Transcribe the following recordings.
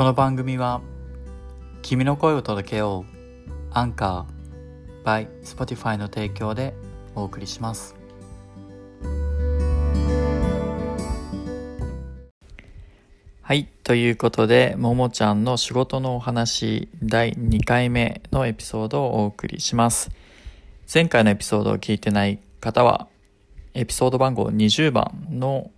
この番組は君の声を届けようアンカー by Spotify の提供でお送りします。はいということでももちゃんの仕事のお話第2回目のエピソードをお送りします。前回のエピソードを聞いてない方はエピソード番号20番の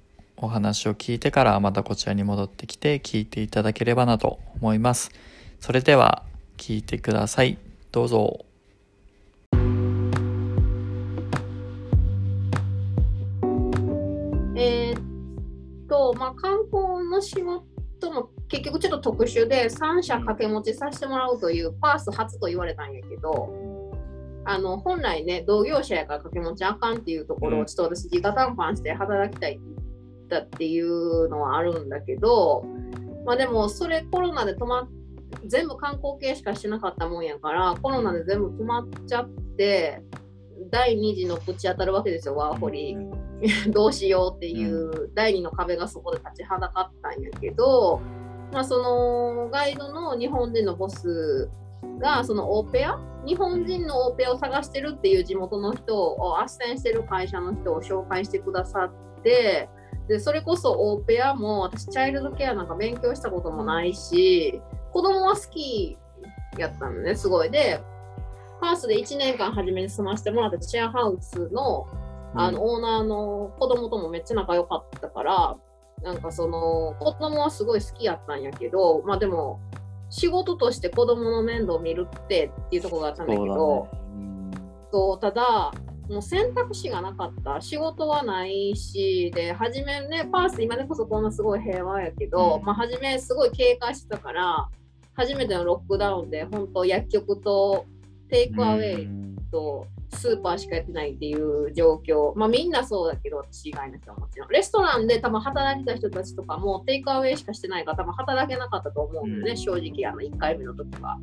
お話を聞いてからまたこちらに戻ってきて聞いていただければなと思います。それでは聞いてください。どうぞ。えー、っと、まあ、観光の仕事も結局ちょっと特殊で3社掛け持ちさせてもらうというパース初と言われたんやけど、あの本来ね同業者やから掛け持ちあかんっていうところをちょっと私直談判して働きたいってったっていうのはあるんだけど、まあ、でもそれコロナで止まっ全部観光系しかしてなかったもんやからコロナで全部止まっちゃって第2次のぶち当たるわけですよワーホリ、どうしようっていう第2の壁がそこで立ちはだかったんやけど、まあ、そのガイドの日本人のボスがそのオーペア？日本人のオーペアを探してるっていう地元の人を斡旋してる会社の人を紹介してくださってでそれこそオーペアも私チャイルドケアなんか勉強したこともないし子供は好きやったのねすごい。でハウスで1年間初めに住ませてもらったシェアハウスのあの、オーナーの子供ともめっちゃ仲良かったからなんかその子供はすごい好きやったんやけどまあでも仕事として子供の面倒を見るってっていうところがあったんだけどそう、ね、ただもう選択肢がなかった。仕事はないしで初めねパース今でこそこんなすごい平和やけど、うん、まあ、初めすごい警戒してたから初めてのロックダウンで本当薬局とテイクアウェイとスーパーしかやってないっていう状況、まあ、みんなそうだけど私以外の人はもちろん。レストランで多分働いてた人たちとかもテイクアウェイしかしてないから多分働けなかったと思うんだよね、うん、正直あの1回目の時は。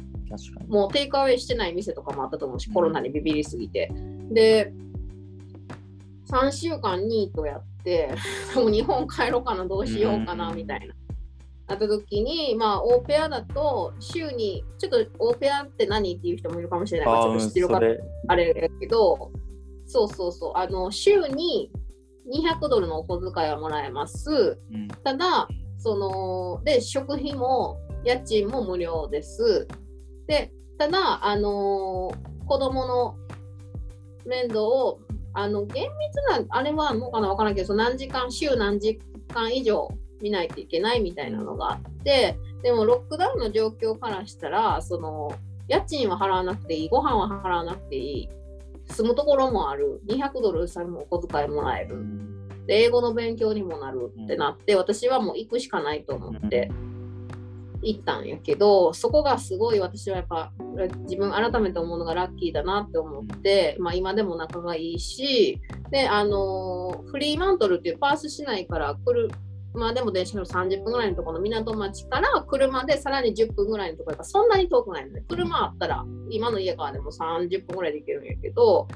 もうテイクアウェイしてない店とかもあったと思うし、コロナにビビりすぎて。で3週間ニートやって もう日本帰ろうかなどうしようかなみたいな。なった時に、まあ、オーペアだと、週に、ちょっとオーペアって何っていう人もいるかもしれないから、ちょっと知ってるかあれやけど、そうそうそう、あの、週に200ドルのお小遣いはもらえます。うん、ただ、その、で、食費も家賃も無料です。で、ただ、あのー、子供の面倒を、あの、厳密な、あれはもうかな？わからんけど、何時間、週何時間以上見ないといけないみたいなのがあってでもロックダウンの状況からしたらその家賃は払わなくていいご飯は払わなくていい住むところもある200ドルさえもお小遣いもらえるで英語の勉強にもなるってなって私はもう行くしかないと思って行ったんやけどそこがすごい私はやっぱ自分改めて思うのがラッキーだなって思って、まあ、今でも仲がいいしであのフリーマントルっていうパース市内から来るまあでも電車の30分ぐらいのところの港町から車でさらに10分ぐらいのところがそんなに遠くないので、車あったら今の家からでも30分ぐらいで行けるんやけど、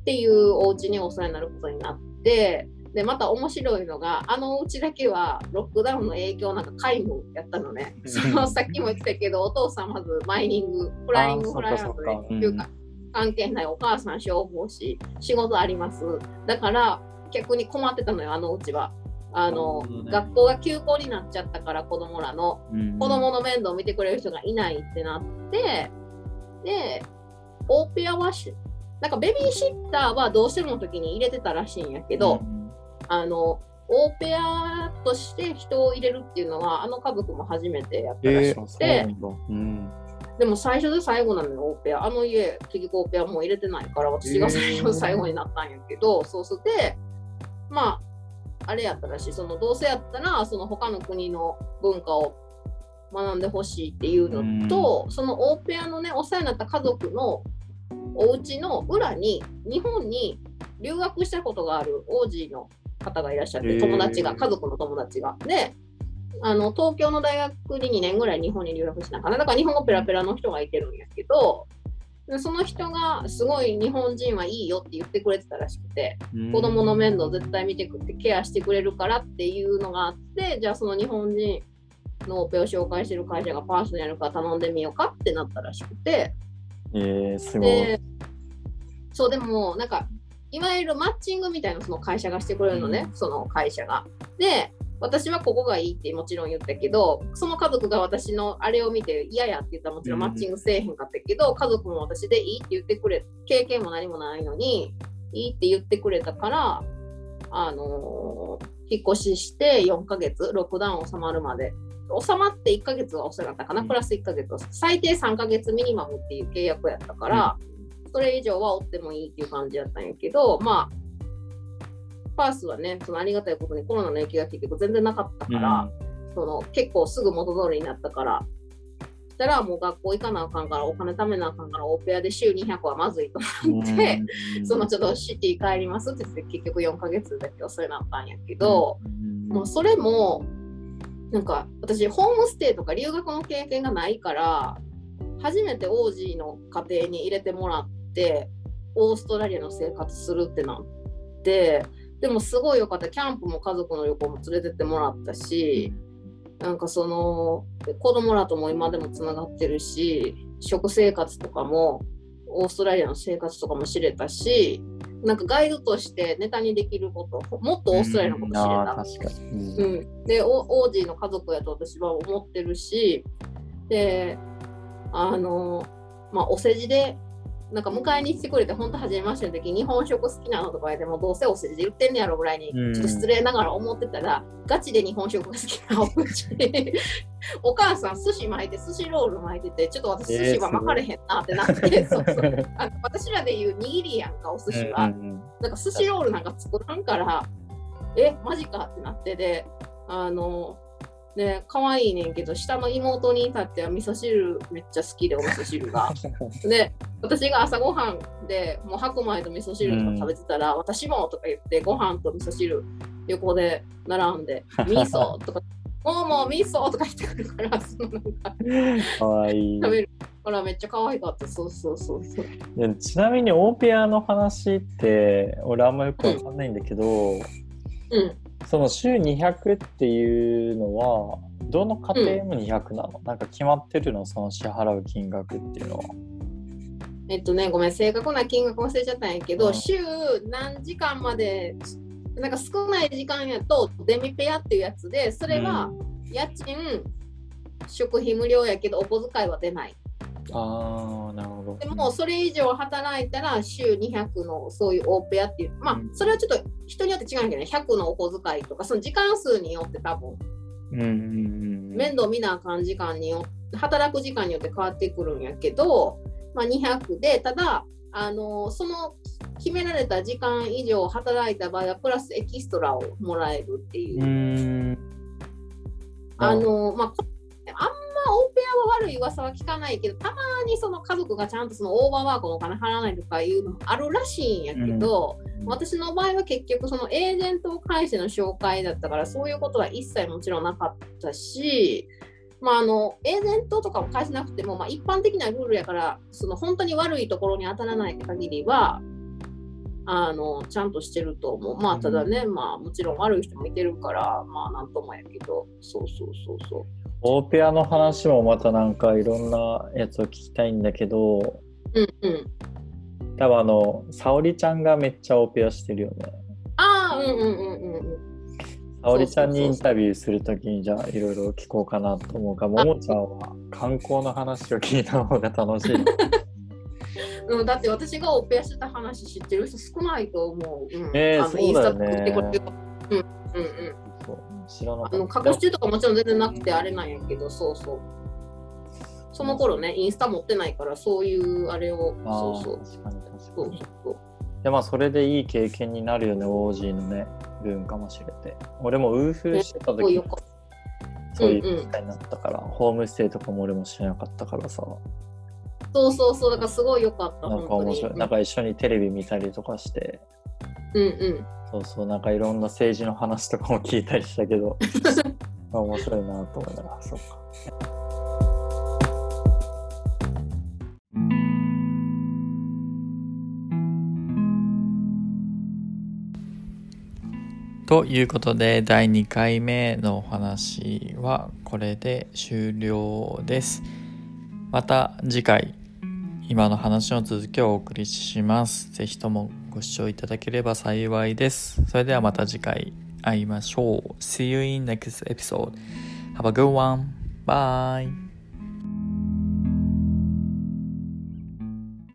っていうお家にお世話になることになって、で、また面白いのが、あのお家だけはロックダウンの影響なんか皆無やったのね。そのさっきも言ったけど、お父さんまずマイニング、フライングフライアウトでっていうか、関係ないお母さん消防士、仕事あります。だから逆に困ってたのよ、あのお家は。あの、ね、学校が休校になっちゃったから子供らの、うん、子供の面倒を見てくれる人がいないってなってでオーペアはしなんかベビーシッターはどうしてもの時に入れてたらしいんやけど、うん、あのオーペアとして人を入れるっていうのはあの家族も初めてやったらしくて、えーうん、でも最初で最後なのよオーペア。あの家結局オーペアもう入れてないから私が最初最後になったんやけど、えー、そうしてまああれやったらしい。そのどうせやったらその他の国の文化を学んでほしいっていうのと、そのオーペアのねお世話になった家族のお家の裏に日本に留学したことがある王子の方がいらっしゃって友達が家族の友達が。であの東京の大学に2年ぐらい日本に留学しなかな。だから日本語ペラペラの人がいてるんやけどその人がすごい日本人はいいよって言ってくれてたらしくて、子供の面倒絶対見てくってケアしてくれるからっていうのがあってじゃあその日本人のオペを紹介してる会社がパーソナルから頼んでみようかってなったらしくて。えー、すごい。でそうでもなんかいわゆるマッチングみたいなその会社がしてくれるのね、うんその会社が。で私はここがいいってもちろん言ったけどその家族が私のあれを見て嫌やって言ったらもちろんマッチングせえへんかったけど、家族も私でいいって言ってくれ経験も何もないのにいいって言ってくれたからあのー引っ越しして4ヶ月ロックダウン収まるまで。収まって1ヶ月は遅かったかな、うん。プラス1ヶ月最低3ヶ月ミニマムっていう契約やったから、それ以上は追ってもいいっていう感じやったんやけど、まあ、パースはね、そのありがたいことにコロナの影響が結局全然なかったから、その結構すぐ元通りになったから、そしたらもう学校行かなあかんから、お金貯めなあかんから、オペアで週200はまずいと思って、そのちょっとシティ帰りますって言って、結局4ヶ月だけ遅いなったんやけど、もうそれも、なんか私、ホームステイとか留学の経験がないから、初めてオージーの家庭に入れてもらって、オーストラリアの生活するってなって、でもすごいよかった。キャンプも家族の旅行も連れてってもらったし、なんかその子供らとも今でもつながってるし、食生活とかも、オーストラリアの生活とかも知れたし、なんかガイドとしてネタにできること、もっとオーストラリアのこと知れあた。ー確かに。うん、でオオージーの家族やと私は思ってるしであのまあお世辞でなんか迎えに来てくれて本当初めましての時日本食好きなのとか言ってもどうせお世辞で言ってんねやろぐらいにうんちょっと失礼ながら思ってたら、ガチで日本食が好きなおうちお母さん寿司巻いて寿司ロール巻いててちょっと私寿司は巻かれへんなってなって、そうそうあの私らで言う握りやんかお寿司は。うんうんなんか寿司ロールなんか作らんから、え、マジかってなってで、あの、ね、可愛いねんけど、下の妹に至っては味噌汁めっちゃ好きで、お味噌汁が。で、私が朝ごはんでもう白米と味噌汁とか食べてたら、私もとか言って、ご飯と味噌汁横で並んで、味噌とか、もうもう味噌とか言ってくるから、そのなんかかわいい食べるからめっちゃ可愛かった。そうそうそうそう。でちなみにオーペアの話って俺あんまよくわかんないんだけど、うん。その週200っていうのはどの家庭も200なの、なんか決まってるの？その支払う金額っていうのは。えっとね、ごめん、正確な金額忘れちゃったんやけど、うん。週何時間まで、なんか少ない時間やと、デミペアっていうやつで、それは家賃、食費無料やけど、お小遣いは出ない。ああなるほど。でも、それ以上働いたら、週200のそういうオーペアっていう、まあう、ん。それはちょっと人によって違うんだけどね、100のお小遣いとか、その時間数によって多分、うんうんうん、面倒見なあかん時間によ働く時間によって変わってくるんやけど、まあ、200でただあのその決められた時間以上働いた場合はプラスエキストラをもらえるっていう、う。あのまあこあんまオペアは悪い噂は聞かないけどたまにその家族がちゃんとそのオーバーワークのお金払わないとかいうのもあるらしいんやけど、私の場合は結局そのエージェントを介しての紹介だったからそういうことは一切もちろんなかったし、まあ、あのエージェントとかを介しなくても、まあ、一般的なルールやからその本当に悪いところに当たらない限りはあのちゃんとしてると思う。まあただね、まあもちろん悪い人もいてるからまあなんともやけどそうそうそうそう。オーペアの話もまたなんかいろんなやつを聞きたいんだけど、うんうん。多分あの、沙織ちゃんがめっちゃオペアしてるよね。ああうんうんうんうんうん。沙織ちゃんにインタビューするときにじゃあいろいろ聞こうかなと思うが、ももちゃんは観光の話を聞いた方が楽しい。うん、だって私がオペアしてた話知ってる人少ないと思う。うん、えーあのそうだよねうんうんうん。そう知らなかあのった。隠し中とかもちろん全然なくてあれなんやけど、そうそう。その頃ね、インスタ持ってないから、そういうあれを、そうそう。確かに確かにそうそう。そう。でまあそれでいい経験になるよね、オージーのね、文化も知れて。俺もウーフーしてた時そういう機会になったから、ホームステイとかも俺も知らなかったからさ、そうそうそう、だからすごいよかった、なんか。面白い。なんか一緒にテレビ見たりとかして、うんうん。そうそう、なんかいろんな政治の話とかも聞いたりしたけど、ま あ面白いなと思いながら、そうか。ということで第2回目のお話はこれで終了です。また次回今の話の続きをお送りします。ぜひともご視聴いただければ幸いです。それではまた次回会いましょう。See you in next episode. Have a good one. Bye.